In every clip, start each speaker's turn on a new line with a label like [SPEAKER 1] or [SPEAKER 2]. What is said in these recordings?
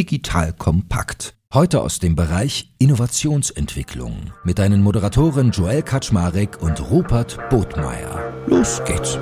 [SPEAKER 1] Digital Kompakt. Heute aus dem Bereich Innovationsentwicklung mit deinen Moderatoren Joel Kaczmarek und Rupert Botmeier. Los geht's!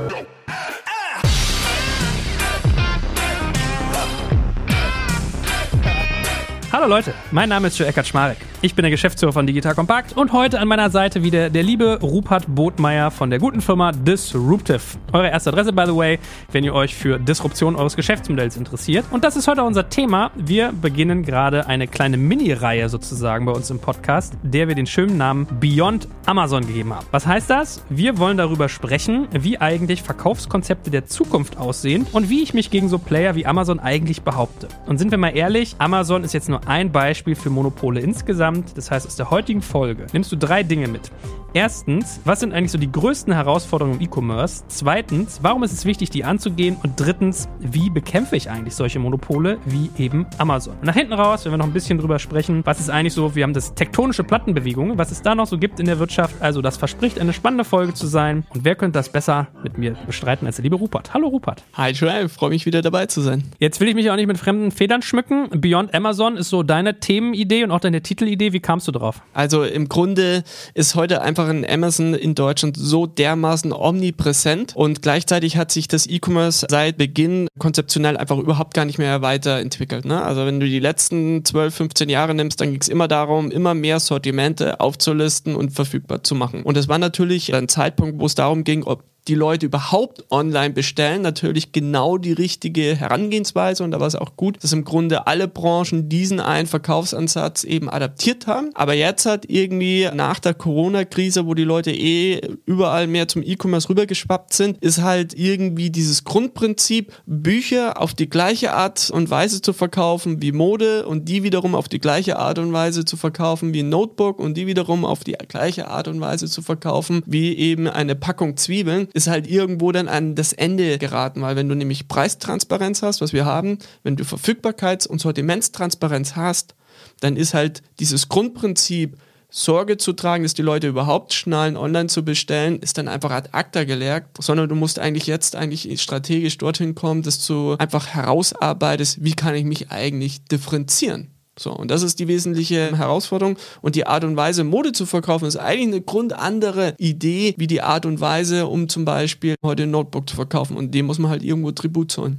[SPEAKER 2] Hallo Leute, mein Name ist Joe Eckert Schmarek. Ich bin der Geschäftsführer von Digital Compact und heute an meiner Seite wieder der liebe Rupert Botmeier von der guten Firma Disruptive. Eure erste Adresse, by the way, wenn ihr euch für Disruption eures Geschäftsmodells interessiert. Und das ist heute unser Thema. Wir beginnen gerade eine kleine Mini-Reihe sozusagen bei uns im Podcast, der wir den schönen Namen Beyond Amazon gegeben haben. Was heißt das? Wir wollen darüber sprechen, wie eigentlich Verkaufskonzepte der Zukunft aussehen und wie ich mich gegen so Player wie Amazon eigentlich behaupte. Und sind wir mal ehrlich, Amazon ist jetzt nur ein Beispiel für Monopole insgesamt. Das heißt, aus der heutigen Folge nimmst du drei Dinge mit. Erstens, was sind eigentlich so die größten Herausforderungen im E-Commerce? Zweitens, warum ist es wichtig, die anzugehen? Und drittens, wie bekämpfe ich eigentlich solche Monopole wie eben Amazon? Und nach hinten raus, wenn wir noch ein bisschen drüber sprechen, was ist eigentlich so, wir haben das tektonische Plattenbewegung, was es da noch so gibt in der Wirtschaft. Also das verspricht eine spannende Folge zu sein. Und wer könnte das besser mit mir bestreiten als der liebe Rupert? Hallo Rupert.
[SPEAKER 3] Hi Joel, freue mich wieder dabei zu sein.
[SPEAKER 2] Jetzt will ich mich auch nicht mit fremden Federn schmücken. Beyond Amazon ist so deine Themenidee und auch deine Titelidee. Wie kamst du drauf?
[SPEAKER 3] Also im Grunde ist heute einfach ein Amazon in Deutschland so dermaßen omnipräsent und gleichzeitig hat sich das E-Commerce seit Beginn konzeptionell einfach überhaupt gar nicht mehr weiterentwickelt. Ne? Also wenn du die letzten 12, 15 Jahre nimmst, dann ging es immer darum, immer mehr Sortimente aufzulisten und verfügbar zu machen. Und es war natürlich ein Zeitpunkt, wo es darum ging, ob die Leute überhaupt online bestellen, natürlich genau die richtige Herangehensweise und da war es auch gut, dass im Grunde alle Branchen diesen einen Verkaufsansatz eben adaptiert haben. Aber jetzt hat irgendwie nach der Corona-Krise, wo die Leute eh überall mehr zum E-Commerce rübergeschwappt sind, ist halt irgendwie dieses Grundprinzip, Bücher auf die gleiche Art und Weise zu verkaufen wie Mode und die wiederum auf die gleiche Art und Weise zu verkaufen wie ein Notebook und die wiederum auf die gleiche Art und Weise zu verkaufen wie eben eine Packung Zwiebeln ist halt irgendwo dann an das Ende geraten, weil wenn du nämlich Preistransparenz hast, was wir haben, wenn du Verfügbarkeits- und Sortimentstransparenz hast, dann ist halt dieses Grundprinzip, Sorge zu tragen, dass die Leute überhaupt schnallen, online zu bestellen, ist dann einfach ad acta gelegt, sondern du musst eigentlich jetzt eigentlich strategisch dorthin kommen, dass du einfach herausarbeitest, wie kann ich mich eigentlich differenzieren. So, und das ist die wesentliche Herausforderung. Und die Art und Weise, Mode zu verkaufen, ist eigentlich eine grundandere Idee, wie die Art und Weise, um zum Beispiel heute ein Notebook zu verkaufen. Und dem muss man halt irgendwo Tribut zollen.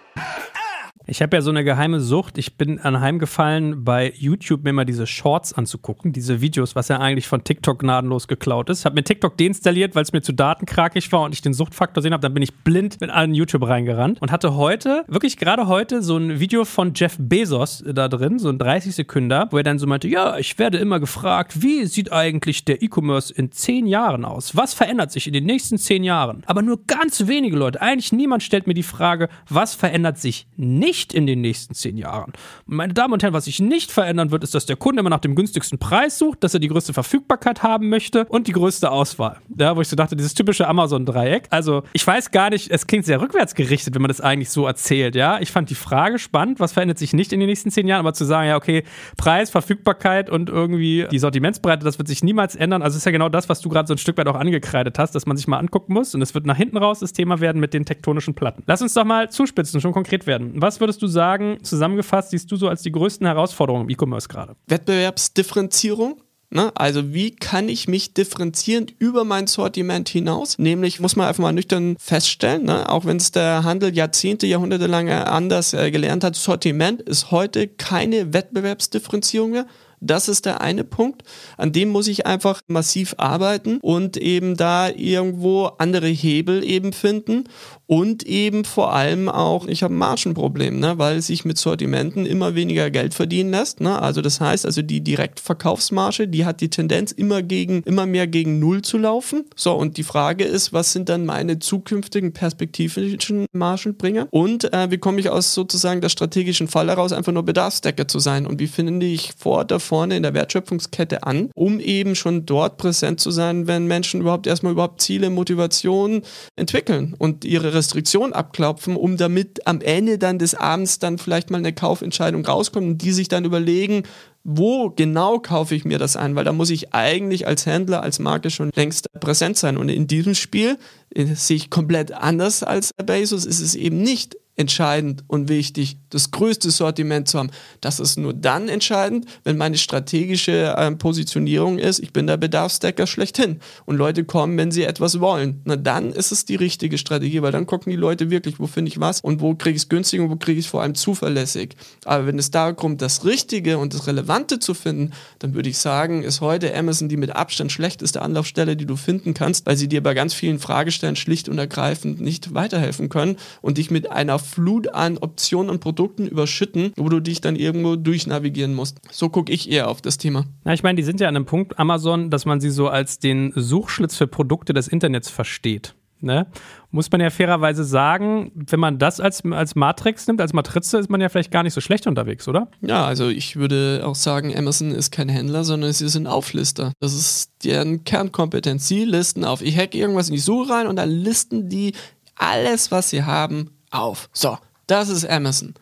[SPEAKER 2] Ich habe ja so eine geheime Sucht. Ich bin anheimgefallen, bei YouTube mir mal diese Shorts anzugucken, diese Videos, was ja eigentlich von TikTok gnadenlos geklaut ist. Habe mir TikTok deinstalliert, weil es mir zu datenkrakig war und ich den Suchtfaktor sehen habe. Dann bin ich blind mit allen YouTube reingerannt und hatte heute, wirklich gerade heute, so ein Video von Jeff Bezos da drin, so ein 30 Sekünder, wo er dann so meinte, ja, ich werde immer gefragt, wie sieht eigentlich der E-Commerce in zehn Jahren aus? Was verändert sich in den nächsten zehn Jahren? Aber nur ganz wenige Leute, eigentlich niemand stellt mir die Frage, was verändert sich nicht nicht in den nächsten zehn Jahren. Meine Damen und Herren, was sich nicht verändern wird, ist, dass der Kunde immer nach dem günstigsten Preis sucht, dass er die größte Verfügbarkeit haben möchte und die größte Auswahl. Ja, wo ich so dachte, dieses typische Amazon-Dreieck. Also, ich weiß gar nicht, es klingt sehr rückwärtsgerichtet, wenn man das eigentlich so erzählt, ja. Ich fand die Frage spannend, was verändert sich nicht in den nächsten zehn Jahren, aber zu sagen, ja, okay, Preis, Verfügbarkeit und irgendwie die Sortimentsbreite, das wird sich niemals ändern. Also, ist ja genau das, was du gerade so ein Stück weit auch angekreidet hast, dass man sich mal angucken muss und es wird nach hinten raus das Thema werden mit den tektonischen Platten. Lass uns doch mal zuspitzen, schon konkret werden. Was was würdest du sagen, zusammengefasst, siehst du so als die größten Herausforderungen im E-Commerce gerade?
[SPEAKER 3] Wettbewerbsdifferenzierung. Ne? Also wie kann ich mich differenzieren über mein Sortiment hinaus? Nämlich muss man einfach mal nüchtern feststellen, ne? auch wenn es der Handel Jahrzehnte, Jahrhunderte lang anders äh, gelernt hat, Sortiment ist heute keine Wettbewerbsdifferenzierung mehr, das ist der eine Punkt. An dem muss ich einfach massiv arbeiten und eben da irgendwo andere Hebel eben finden und eben vor allem auch, ich habe ein Margenproblem, ne, weil sich mit Sortimenten immer weniger Geld verdienen lässt. Ne? Also das heißt, also die Direktverkaufsmarge, die hat die Tendenz immer gegen, immer mehr gegen Null zu laufen. So, und die Frage ist, was sind dann meine zukünftigen perspektivischen Margenbringer? Und äh, wie komme ich aus sozusagen der strategischen Fall heraus, einfach nur Bedarfsdecker zu sein? Und wie finde ich vor davor vorne in der Wertschöpfungskette an, um eben schon dort präsent zu sein, wenn Menschen überhaupt erstmal überhaupt Ziele, Motivation entwickeln und ihre Restriktion abklopfen, um damit am Ende dann des Abends dann vielleicht mal eine Kaufentscheidung rauskommt und die sich dann überlegen, wo genau kaufe ich mir das ein? Weil da muss ich eigentlich als Händler, als Marke schon längst präsent sein. Und in diesem Spiel sehe ich komplett anders als Bezos, ist es eben nicht entscheidend und wichtig, das größte Sortiment zu haben. Das ist nur dann entscheidend, wenn meine strategische äh, Positionierung ist, ich bin der Bedarfsdecker schlechthin und Leute kommen, wenn sie etwas wollen. Na dann ist es die richtige Strategie, weil dann gucken die Leute wirklich, wo finde ich was und wo kriege ich es günstig und wo kriege ich es vor allem zuverlässig. Aber wenn es darum kommt, das Richtige und das Relevante zu finden, dann würde ich sagen, ist heute Amazon die mit Abstand schlechteste Anlaufstelle, die du finden kannst, weil sie dir bei ganz vielen Fragestellen schlicht und ergreifend nicht weiterhelfen können und dich mit einer Flut an Optionen und Produkten überschütten, wo du dich dann irgendwo durchnavigieren musst. So gucke ich eher auf das Thema.
[SPEAKER 2] Na, ich meine, die sind ja an einem Punkt, Amazon, dass man sie so als den Suchschlitz für Produkte des Internets versteht. Ne? Muss man ja fairerweise sagen, wenn man das als, als Matrix nimmt, als Matrize, ist man ja vielleicht gar nicht so schlecht unterwegs, oder?
[SPEAKER 3] Ja, also ich würde auch sagen, Amazon ist kein Händler, sondern sie sind Auflister. Das ist deren Kernkompetenz. Sie listen auf. Ich hack irgendwas in die Suche rein und dann listen die alles, was sie haben, auf. So, das ist Amazon.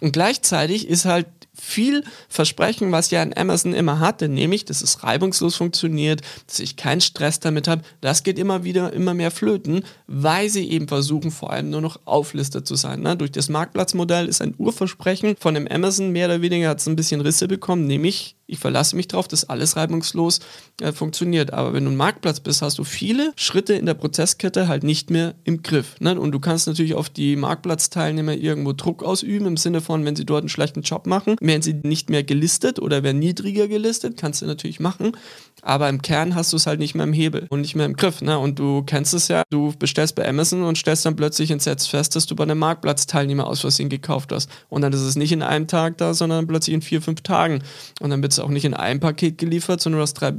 [SPEAKER 3] Und gleichzeitig ist halt viel Versprechen, was ja ein Amazon immer hatte, nämlich, dass es reibungslos funktioniert, dass ich keinen Stress damit habe, das geht immer wieder immer mehr flöten, weil sie eben versuchen, vor allem nur noch Auflister zu sein. Ne? Durch das Marktplatzmodell ist ein Urversprechen von dem Amazon mehr oder weniger hat es ein bisschen Risse bekommen, nämlich ich verlasse mich darauf, dass alles reibungslos äh, funktioniert. Aber wenn du ein Marktplatz bist, hast du viele Schritte in der Prozesskette halt nicht mehr im Griff. Ne? Und du kannst natürlich auf die Marktplatzteilnehmer irgendwo Druck ausüben, im Sinne von, wenn sie dort einen schlechten Job machen, werden sie nicht mehr gelistet oder werden niedriger gelistet, kannst du natürlich machen. Aber im Kern hast du es halt nicht mehr im Hebel und nicht mehr im Griff. Ne? Und du kennst es ja, du bestellst bei Amazon und stellst dann plötzlich ins Netz fest, dass du bei einem Marktplatzteilnehmer aus Versehen gekauft hast. Und dann ist es nicht in einem Tag da, sondern plötzlich in vier, fünf Tagen. Und dann wird es auch nicht in einem Paket geliefert, sondern du hast drei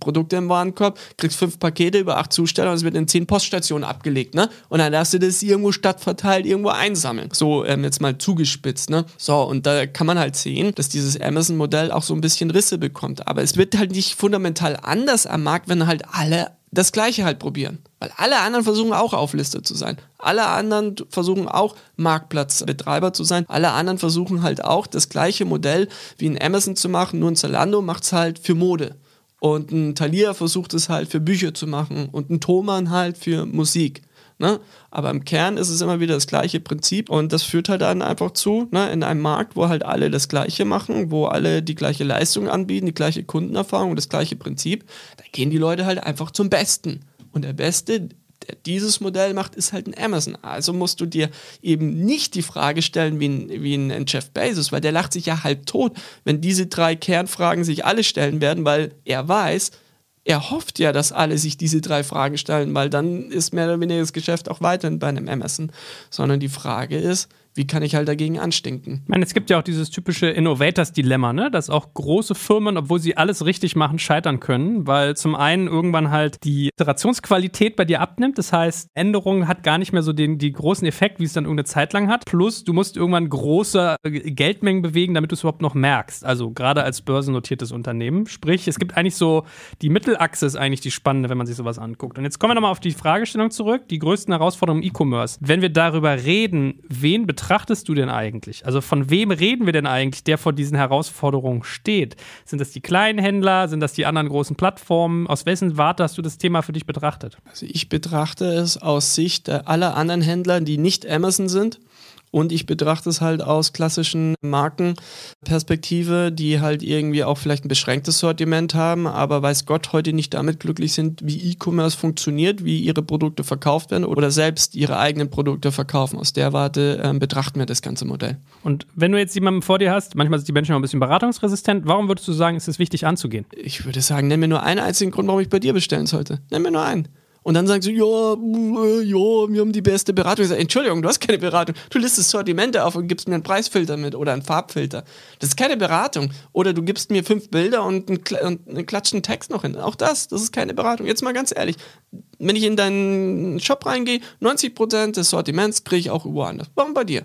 [SPEAKER 3] Produkte im Warenkorb, kriegst fünf Pakete über acht Zusteller und es wird in zehn Poststationen abgelegt. Ne? Und dann darfst du das irgendwo stadtverteilt irgendwo einsammeln. So ähm, jetzt mal zugespitzt. Ne? So, und da kann man halt sehen, dass dieses Amazon-Modell auch so ein bisschen Risse bekommt. Aber es wird halt nicht fundamental anders am Markt, wenn halt alle das Gleiche halt probieren. Weil alle anderen versuchen auch auflistet zu sein. Alle anderen versuchen auch Marktplatzbetreiber zu sein. Alle anderen versuchen halt auch das gleiche Modell wie ein Amazon zu machen, nur ein Zalando macht es halt für Mode. Und ein Thalia versucht es halt für Bücher zu machen und ein Thomann halt für Musik. Ne? Aber im Kern ist es immer wieder das gleiche Prinzip und das führt halt dann einfach zu, ne, in einem Markt, wo halt alle das Gleiche machen, wo alle die gleiche Leistung anbieten, die gleiche Kundenerfahrung und das gleiche Prinzip, da gehen die Leute halt einfach zum Besten. Und der Beste, der dieses Modell macht, ist halt ein Amazon. Also musst du dir eben nicht die Frage stellen wie ein, wie ein Jeff Bezos, weil der lacht sich ja halb tot, wenn diese drei Kernfragen sich alle stellen werden, weil er weiß, er hofft ja, dass alle sich diese drei Fragen stellen, weil dann ist mehr oder weniger das Geschäft auch weiterhin bei einem Amazon. Sondern die Frage ist, wie kann ich halt dagegen anstinken?
[SPEAKER 2] Ich meine, es gibt ja auch dieses typische Innovators-Dilemma, ne? dass auch große Firmen, obwohl sie alles richtig machen, scheitern können, weil zum einen irgendwann halt die Iterationsqualität bei dir abnimmt. Das heißt, Änderung hat gar nicht mehr so den die großen Effekt, wie es dann irgendeine Zeit lang hat. Plus, du musst irgendwann große äh, Geldmengen bewegen, damit du es überhaupt noch merkst. Also gerade als börsennotiertes Unternehmen. Sprich, es gibt eigentlich so, die Mittelachse ist eigentlich die spannende, wenn man sich sowas anguckt. Und jetzt kommen wir nochmal auf die Fragestellung zurück. Die größten Herausforderungen im E-Commerce. Wenn wir darüber reden, wen betrifft betrachtest du denn eigentlich? Also von wem reden wir denn eigentlich, der vor diesen Herausforderungen steht? Sind das die kleinen Händler? Sind das die anderen großen Plattformen? Aus wessen Warte hast du das Thema für dich betrachtet?
[SPEAKER 3] Also ich betrachte es aus Sicht aller anderen Händler, die nicht Amazon sind Und ich betrachte es halt aus klassischen Markenperspektive, die halt irgendwie auch vielleicht ein beschränktes Sortiment haben, aber weiß Gott heute nicht damit glücklich sind, wie E-Commerce funktioniert, wie ihre Produkte verkauft werden oder selbst ihre eigenen Produkte verkaufen. Aus der Warte ähm, betrachten wir das ganze Modell.
[SPEAKER 2] Und wenn du jetzt jemanden vor dir hast, manchmal sind die Menschen auch ein bisschen beratungsresistent, warum würdest du sagen, ist es wichtig anzugehen?
[SPEAKER 3] Ich würde sagen, nenn mir nur einen einzigen Grund, warum ich bei dir bestellen sollte. Nenn mir nur einen. Und dann sagen sie, ja, äh, ja, wir haben die beste Beratung. Ich sage, Entschuldigung, du hast keine Beratung. Du listest Sortimente auf und gibst mir einen Preisfilter mit oder einen Farbfilter. Das ist keine Beratung. Oder du gibst mir fünf Bilder und einen, und einen klatschen Text noch hin. Auch das, das ist keine Beratung. Jetzt mal ganz ehrlich, wenn ich in deinen Shop reingehe, 90% des Sortiments kriege ich auch woanders. Warum bei dir?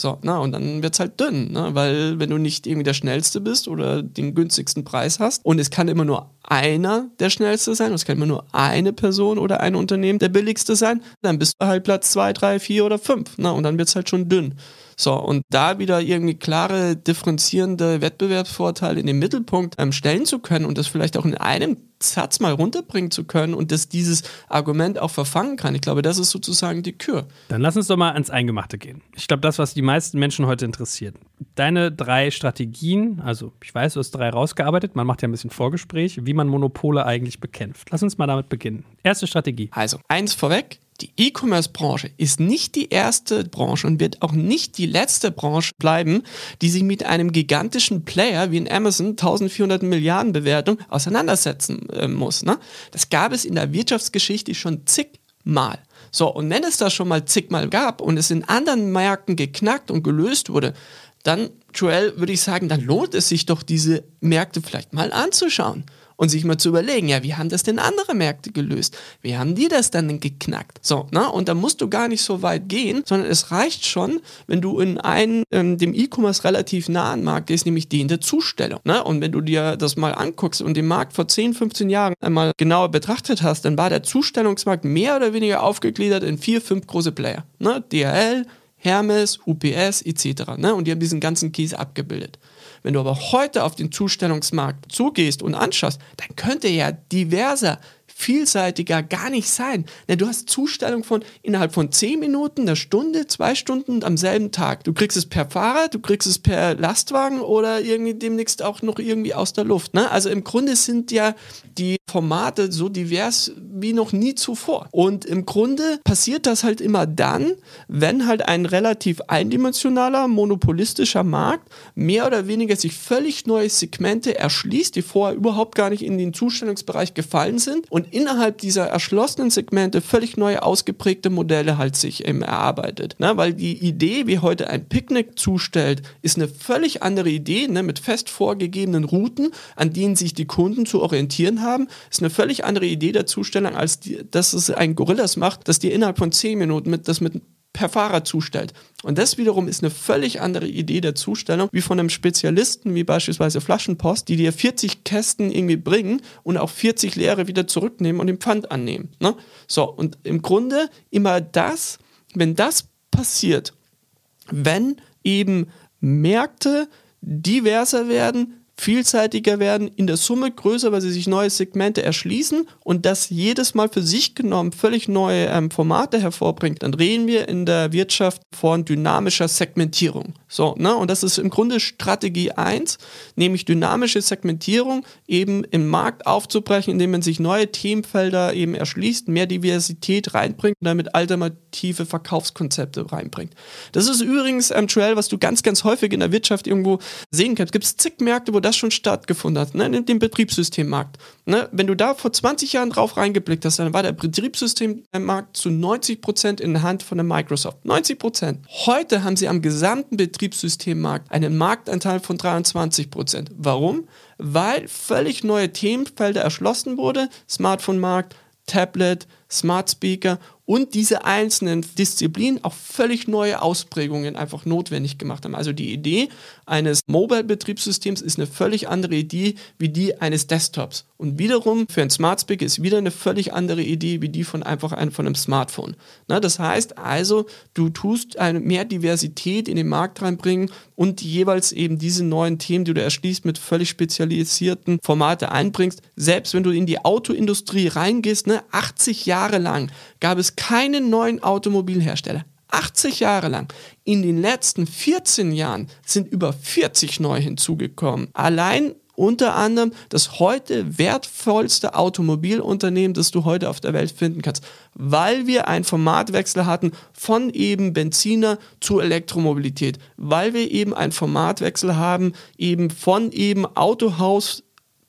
[SPEAKER 3] So, na, und dann wird es halt dünn, ne? weil wenn du nicht irgendwie der Schnellste bist oder den günstigsten Preis hast und es kann immer nur einer der Schnellste sein, es kann immer nur eine Person oder ein Unternehmen der Billigste sein, dann bist du halt Platz 2, 3, 4 oder 5 ne? und dann wird es halt schon dünn. So, und da wieder irgendwie klare, differenzierende Wettbewerbsvorteile in den Mittelpunkt ähm, stellen zu können und das vielleicht auch in einem Satz mal runterbringen zu können und dass dieses Argument auch verfangen kann. Ich glaube, das ist sozusagen die Kür.
[SPEAKER 2] Dann lass uns doch mal ans Eingemachte gehen. Ich glaube, das, was die meisten Menschen heute interessiert. Deine drei Strategien, also ich weiß, du hast drei rausgearbeitet, man macht ja ein bisschen Vorgespräch, wie man Monopole eigentlich bekämpft. Lass uns mal damit beginnen. Erste Strategie.
[SPEAKER 3] Also, eins vorweg, die E-Commerce-Branche ist nicht die erste Branche und wird auch nicht die letzte Branche bleiben, die sich mit einem gigantischen Player wie in Amazon 1400 Milliarden Bewertung auseinandersetzen äh, muss. Ne? Das gab es in der Wirtschaftsgeschichte schon zigmal. So, und wenn es das schon mal zigmal gab und es in anderen Märkten geknackt und gelöst wurde, dann, Joel, würde ich sagen, dann lohnt es sich doch, diese Märkte vielleicht mal anzuschauen und sich mal zu überlegen, ja, wie haben das denn andere Märkte gelöst? Wie haben die das dann geknackt? So, ne? Und da musst du gar nicht so weit gehen, sondern es reicht schon, wenn du in einen, ähm, dem E-Commerce relativ nahen Markt gehst, nämlich den der Zustellung. Ne? Und wenn du dir das mal anguckst und den Markt vor 10, 15 Jahren einmal genauer betrachtet hast, dann war der Zustellungsmarkt mehr oder weniger aufgegliedert in vier, fünf große Player. Ne? DHL, Hermes, UPS etc. Ne? Und die haben diesen ganzen Käse abgebildet. Wenn du aber heute auf den Zustellungsmarkt zugehst und anschaust, dann könnte ja diverser vielseitiger gar nicht sein. Denn du hast Zustellung von innerhalb von 10 Minuten, einer Stunde, zwei Stunden am selben Tag. Du kriegst es per Fahrrad, du kriegst es per Lastwagen oder irgendwie demnächst auch noch irgendwie aus der Luft. Ne? Also im Grunde sind ja die Formate so divers wie noch nie zuvor. Und im Grunde passiert das halt immer dann, wenn halt ein relativ eindimensionaler, monopolistischer Markt mehr oder weniger sich völlig neue Segmente erschließt, die vorher überhaupt gar nicht in den Zustellungsbereich gefallen sind und innerhalb dieser erschlossenen Segmente völlig neue ausgeprägte Modelle halt sich eben erarbeitet. Ne? Weil die Idee, wie heute ein Picknick zustellt, ist eine völlig andere Idee, ne? mit fest vorgegebenen Routen, an denen sich die Kunden zu orientieren haben, ist eine völlig andere Idee der Zustellung, als die, dass es ein Gorillas macht, dass die innerhalb von zehn Minuten mit, das mit per Fahrer zustellt. Und das wiederum ist eine völlig andere Idee der Zustellung, wie von einem Spezialisten, wie beispielsweise Flaschenpost, die dir 40 Kästen irgendwie bringen und auch 40 leere wieder zurücknehmen und den Pfand annehmen. Ne? So, und im Grunde immer das, wenn das passiert, wenn eben Märkte diverser werden, vielseitiger werden, in der Summe größer, weil sie sich neue Segmente erschließen und das jedes Mal für sich genommen völlig neue ähm, Formate hervorbringt, dann reden wir in der Wirtschaft von dynamischer Segmentierung. So, ne? Und das ist im Grunde Strategie 1, nämlich dynamische Segmentierung eben im Markt aufzubrechen, indem man sich neue Themenfelder eben erschließt, mehr Diversität reinbringt und damit alternative Verkaufskonzepte reinbringt. Das ist übrigens, ähm, Joel, was du ganz, ganz häufig in der Wirtschaft irgendwo sehen kannst. Gibt es zig Märkte, wo das schon stattgefunden hat, ne? in dem Betriebssystemmarkt. Ne? Wenn du da vor 20 Jahren drauf reingeblickt hast, dann war der Betriebssystemmarkt zu 90 Prozent in der Hand von der Microsoft. 90%. Prozent. Heute haben sie am gesamten Betriebssystemmarkt Betriebssystemmarkt einen Marktanteil von 23 Prozent. Warum? Weil völlig neue Themenfelder erschlossen wurde. Smartphone-Markt, Tablet, Smart Speaker und diese einzelnen Disziplinen auch völlig neue Ausprägungen einfach notwendig gemacht haben. Also die Idee eines Mobile-Betriebssystems ist eine völlig andere Idee wie die eines Desktops. Und wiederum für ein Smart Speaker ist wieder eine völlig andere Idee wie die von einfach einem, von einem Smartphone. Na, das heißt also, du tust eine mehr Diversität in den Markt reinbringen und jeweils eben diese neuen Themen, die du erschließt, mit völlig spezialisierten Formate einbringst. Selbst wenn du in die Autoindustrie reingehst, ne, 80 Jahre lang gab es keinen neuen Automobilhersteller. 80 Jahre lang. In den letzten 14 Jahren sind über 40 neu hinzugekommen. Allein unter anderem das heute wertvollste Automobilunternehmen, das du heute auf der Welt finden kannst, weil wir einen Formatwechsel hatten von eben Benziner zu Elektromobilität, weil wir eben einen Formatwechsel haben eben von eben Autohaus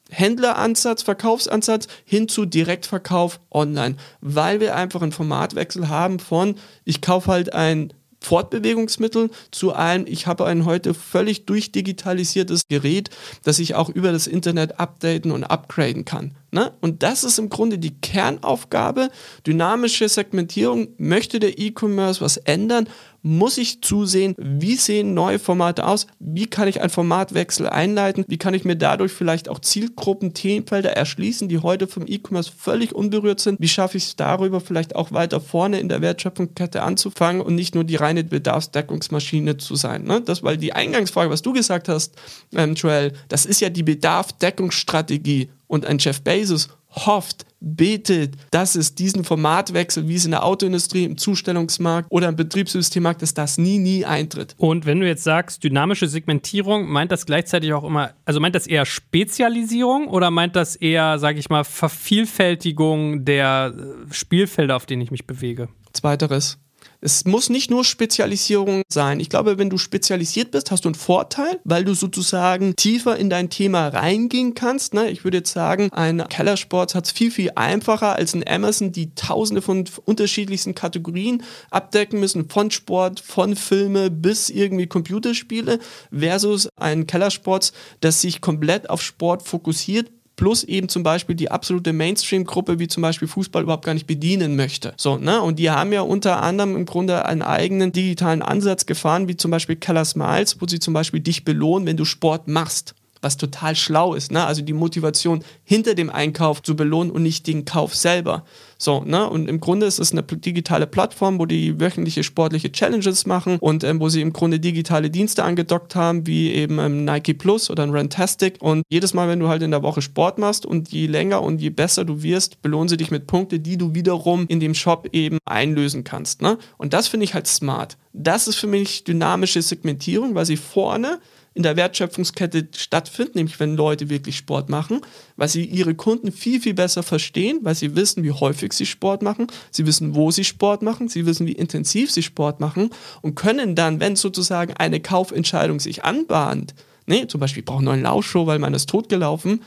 [SPEAKER 3] Händleransatz, Verkaufsansatz hin zu Direktverkauf online, weil wir einfach einen Formatwechsel haben von ich kaufe halt ein Fortbewegungsmittel zu einem, ich habe ein heute völlig durchdigitalisiertes Gerät, das ich auch über das Internet updaten und upgraden kann. Ne? Und das ist im Grunde die Kernaufgabe. Dynamische Segmentierung. Möchte der E-Commerce was ändern? Muss ich zusehen, wie sehen neue Formate aus? Wie kann ich einen Formatwechsel einleiten? Wie kann ich mir dadurch vielleicht auch Zielgruppen, Themenfelder erschließen, die heute vom E-Commerce völlig unberührt sind? Wie schaffe ich es darüber vielleicht auch weiter vorne in der Wertschöpfungskette anzufangen und nicht nur die reine Bedarfsdeckungsmaschine zu sein? Ne? Das, weil die Eingangsfrage, was du gesagt hast, ähm, Joel, das ist ja die Bedarfdeckungsstrategie und ein Jeff Bezos hofft, betet, dass es diesen Formatwechsel, wie es in der Autoindustrie, im Zustellungsmarkt oder im Betriebssystemmarkt ist, das nie, nie eintritt.
[SPEAKER 2] Und wenn du jetzt sagst, dynamische Segmentierung, meint das gleichzeitig auch immer, also meint das eher Spezialisierung oder meint das eher, sage ich mal, Vervielfältigung der äh, Spielfelder, auf denen ich mich bewege?
[SPEAKER 3] Zweiteres. Es muss nicht nur Spezialisierung sein. Ich glaube, wenn du spezialisiert bist, hast du einen Vorteil, weil du sozusagen tiefer in dein Thema reingehen kannst. Ne? Ich würde jetzt sagen, ein Kellersport hat es viel, viel einfacher als ein Amazon, die tausende von unterschiedlichsten Kategorien abdecken müssen, von Sport, von Filme bis irgendwie Computerspiele, versus ein Kellersport, das sich komplett auf Sport fokussiert, plus eben zum Beispiel die absolute Mainstream-Gruppe, wie zum Beispiel Fußball, überhaupt gar nicht bedienen möchte. So, ne? Und die haben ja unter anderem im Grunde einen eigenen digitalen Ansatz gefahren, wie zum Beispiel Keller Smiles, wo sie zum Beispiel dich belohnen, wenn du Sport machst was total schlau ist. Ne? Also die Motivation hinter dem Einkauf zu belohnen und nicht den Kauf selber. So, ne? Und im Grunde ist es eine digitale Plattform, wo die wöchentliche sportliche Challenges machen und ähm, wo sie im Grunde digitale Dienste angedockt haben, wie eben ähm, Nike Plus oder ein Rantastic. Und jedes Mal, wenn du halt in der Woche Sport machst und je länger und je besser du wirst, belohnen sie dich mit Punkten, die du wiederum in dem Shop eben einlösen kannst. Ne? Und das finde ich halt smart. Das ist für mich dynamische Segmentierung, weil sie vorne in der Wertschöpfungskette stattfindet, nämlich wenn Leute wirklich Sport machen, weil sie ihre Kunden viel, viel besser verstehen, weil sie wissen, wie häufig sie Sport machen, sie wissen, wo sie Sport machen, sie wissen, wie intensiv sie Sport machen und können dann, wenn sozusagen eine Kaufentscheidung sich anbahnt, ne, zum Beispiel, ich brauche einen neuen Laufshow, weil meiner ist totgelaufen,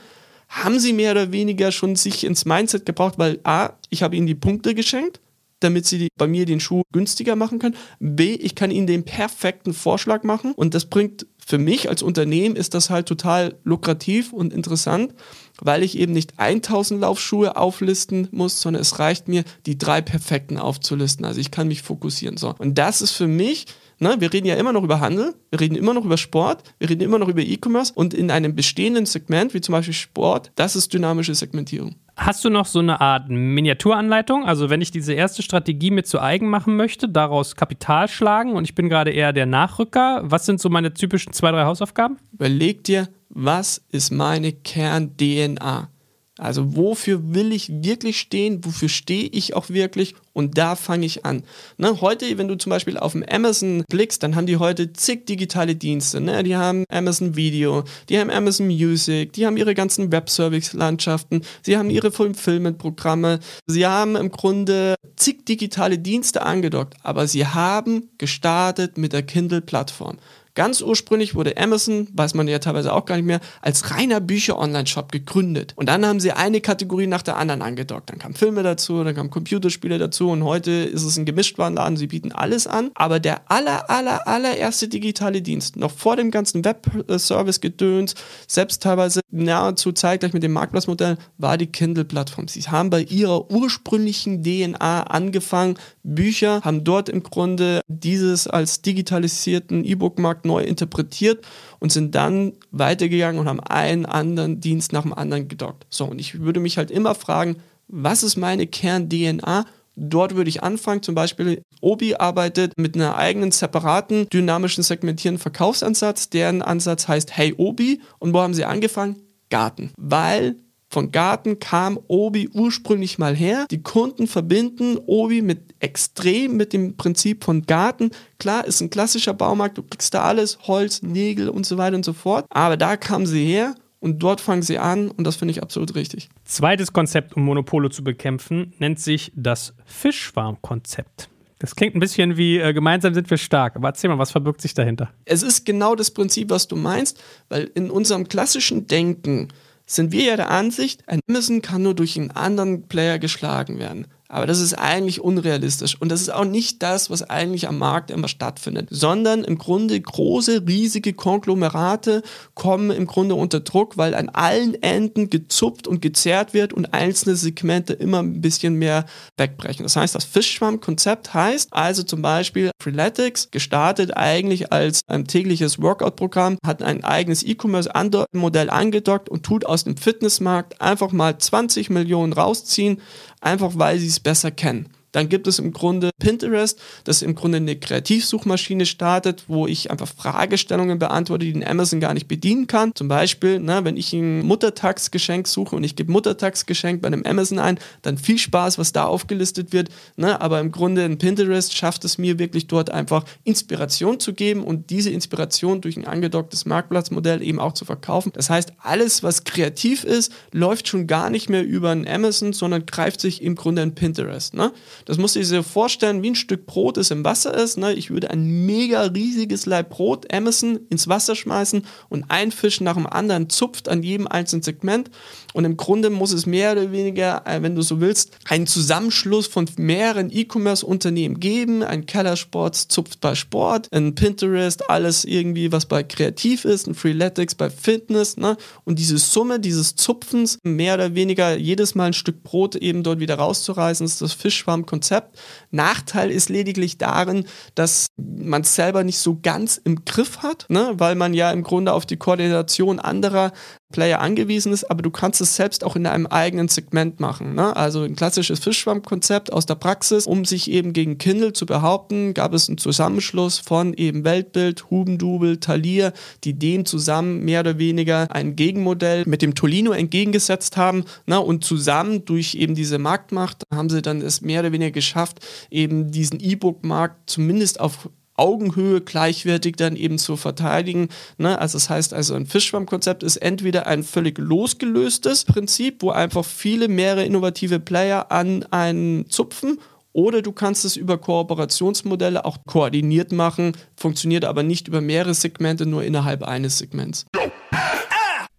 [SPEAKER 3] haben sie mehr oder weniger schon sich ins Mindset gebraucht, weil A, ich habe ihnen die Punkte geschenkt, damit sie die, bei mir den Schuh günstiger machen können. B, ich kann ihnen den perfekten Vorschlag machen und das bringt für mich als Unternehmen ist das halt total lukrativ und interessant, weil ich eben nicht 1000 Laufschuhe auflisten muss, sondern es reicht mir, die drei perfekten aufzulisten. Also ich kann mich fokussieren. So. Und das ist für mich Ne, wir reden ja immer noch über Handel, wir reden immer noch über Sport, wir reden immer noch über E-Commerce und in einem bestehenden Segment, wie zum Beispiel Sport, das ist dynamische Segmentierung.
[SPEAKER 2] Hast du noch so eine Art Miniaturanleitung? Also wenn ich diese erste Strategie mir zu eigen machen möchte, daraus Kapital schlagen und ich bin gerade eher der Nachrücker, was sind so meine typischen zwei, drei Hausaufgaben?
[SPEAKER 3] Überleg dir, was ist meine Kern-DNA? Also wofür will ich wirklich stehen? Wofür stehe ich auch wirklich? Und da fange ich an. Ne, heute, wenn du zum Beispiel auf dem Amazon blickst, dann haben die heute zig digitale Dienste. Ne? Die haben Amazon Video, die haben Amazon Music, die haben ihre ganzen Webservice-Landschaften, sie haben ihre Fulfillment-Programme, sie haben im Grunde zig digitale Dienste angedockt, aber sie haben gestartet mit der Kindle-Plattform. Ganz ursprünglich wurde Amazon, weiß man ja teilweise auch gar nicht mehr, als reiner Bücher-Online-Shop gegründet. Und dann haben sie eine Kategorie nach der anderen angedockt. Dann kamen Filme dazu, dann kamen Computerspiele dazu und heute ist es ein Gemischtwarenladen. Sie bieten alles an. Aber der aller, aller, allererste digitale Dienst, noch vor dem ganzen Web-Service-Gedöns, selbst teilweise nahezu zeitgleich mit dem Marktplatzmodell, war die Kindle-Plattform. Sie haben bei ihrer ursprünglichen DNA angefangen. Bücher haben dort im Grunde dieses als digitalisierten E-Book-Markt neu interpretiert und sind dann weitergegangen und haben einen anderen Dienst nach dem anderen gedockt. So, und ich würde mich halt immer fragen, was ist meine Kern-DNA? Dort würde ich anfangen, zum Beispiel Obi arbeitet mit einer eigenen separaten dynamischen segmentierenden Verkaufsansatz. Deren Ansatz heißt Hey Obi. Und wo haben sie angefangen? Garten. Weil Von Garten kam Obi ursprünglich mal her. Die Kunden verbinden Obi mit extrem mit dem Prinzip von Garten. Klar, ist ein klassischer Baumarkt, du kriegst da alles, Holz, Nägel und so weiter und so fort. Aber da kamen sie her und dort fangen sie an und das finde ich absolut richtig.
[SPEAKER 2] Zweites Konzept, um Monopole zu bekämpfen, nennt sich das Fischschwarmkonzept. Das klingt ein bisschen wie äh, gemeinsam sind wir stark, aber erzähl mal, was verbirgt sich dahinter?
[SPEAKER 3] Es ist genau das Prinzip, was du meinst, weil in unserem klassischen Denken sind wir ja der Ansicht, ein Amazon kann nur durch einen anderen Player geschlagen werden. Aber das ist eigentlich unrealistisch und das ist auch nicht das, was eigentlich am Markt immer stattfindet, sondern im Grunde große, riesige Konglomerate kommen im Grunde unter Druck, weil an allen Enden gezupft und gezerrt wird und einzelne Segmente immer ein bisschen mehr wegbrechen. Das heißt, das Fischschwamm-Konzept heißt also zum Beispiel Freeletics, gestartet eigentlich als ein tägliches Workout-Programm, hat ein eigenes E-Commerce-Modell angedockt und tut aus dem Fitnessmarkt einfach mal 20 Millionen rausziehen, einfach weil sie es besser kennen. Dann gibt es im Grunde Pinterest, das im Grunde eine Kreativsuchmaschine startet, wo ich einfach Fragestellungen beantworte, die den Amazon gar nicht bedienen kann. Zum Beispiel, ne, wenn ich ein Muttertagsgeschenk suche und ich gebe Muttertagsgeschenk bei einem Amazon ein, dann viel Spaß, was da aufgelistet wird. Ne, aber im Grunde in Pinterest schafft es mir wirklich dort einfach Inspiration zu geben und diese Inspiration durch ein angedocktes Marktplatzmodell eben auch zu verkaufen. Das heißt, alles, was kreativ ist, läuft schon gar nicht mehr über ein Amazon, sondern greift sich im Grunde in Pinterest. Ne? Das musst du dir vorstellen, wie ein Stück Brot, das im Wasser ist. Ne? Ich würde ein mega riesiges Leib Brot Amazon ins Wasser schmeißen und ein Fisch nach dem anderen zupft an jedem einzelnen Segment. Und im Grunde muss es mehr oder weniger, äh, wenn du so willst, einen Zusammenschluss von mehreren E-Commerce-Unternehmen geben. Ein Keller Sports zupft bei Sport, ein Pinterest, alles irgendwie, was bei Kreativ ist, ein Freeletics bei Fitness. Ne? Und diese Summe dieses Zupfens, mehr oder weniger jedes Mal ein Stück Brot eben dort wieder rauszureißen, ist das Fischschwamm Konzept. Nachteil ist lediglich darin, dass man es selber nicht so ganz im Griff hat, ne? weil man ja im Grunde auf die Koordination anderer Player angewiesen ist, aber du kannst es selbst auch in einem eigenen Segment machen. Ne? Also ein klassisches Fischschwammkonzept aus der Praxis, um sich eben gegen Kindle zu behaupten, gab es einen Zusammenschluss von eben Weltbild, Hubendubel, Thalia, die dem zusammen mehr oder weniger ein Gegenmodell mit dem Tolino entgegengesetzt haben ne? und zusammen durch eben diese Marktmacht haben sie dann es mehr oder weniger geschafft, eben diesen E-Book-Markt zumindest auf Augenhöhe gleichwertig dann eben zu verteidigen. Ne? Also das heißt also ein Fischschwammkonzept ist entweder ein völlig losgelöstes Prinzip, wo einfach viele mehrere innovative Player an einen zupfen oder du kannst es über Kooperationsmodelle auch koordiniert machen, funktioniert aber nicht über mehrere Segmente, nur innerhalb eines Segments.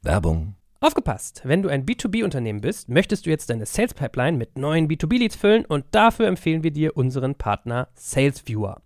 [SPEAKER 1] Werbung
[SPEAKER 2] Aufgepasst! Wenn du ein B2B-Unternehmen bist, möchtest du jetzt deine Sales Pipeline mit neuen B2B-Leads füllen und dafür empfehlen wir dir unseren Partner SalesViewer.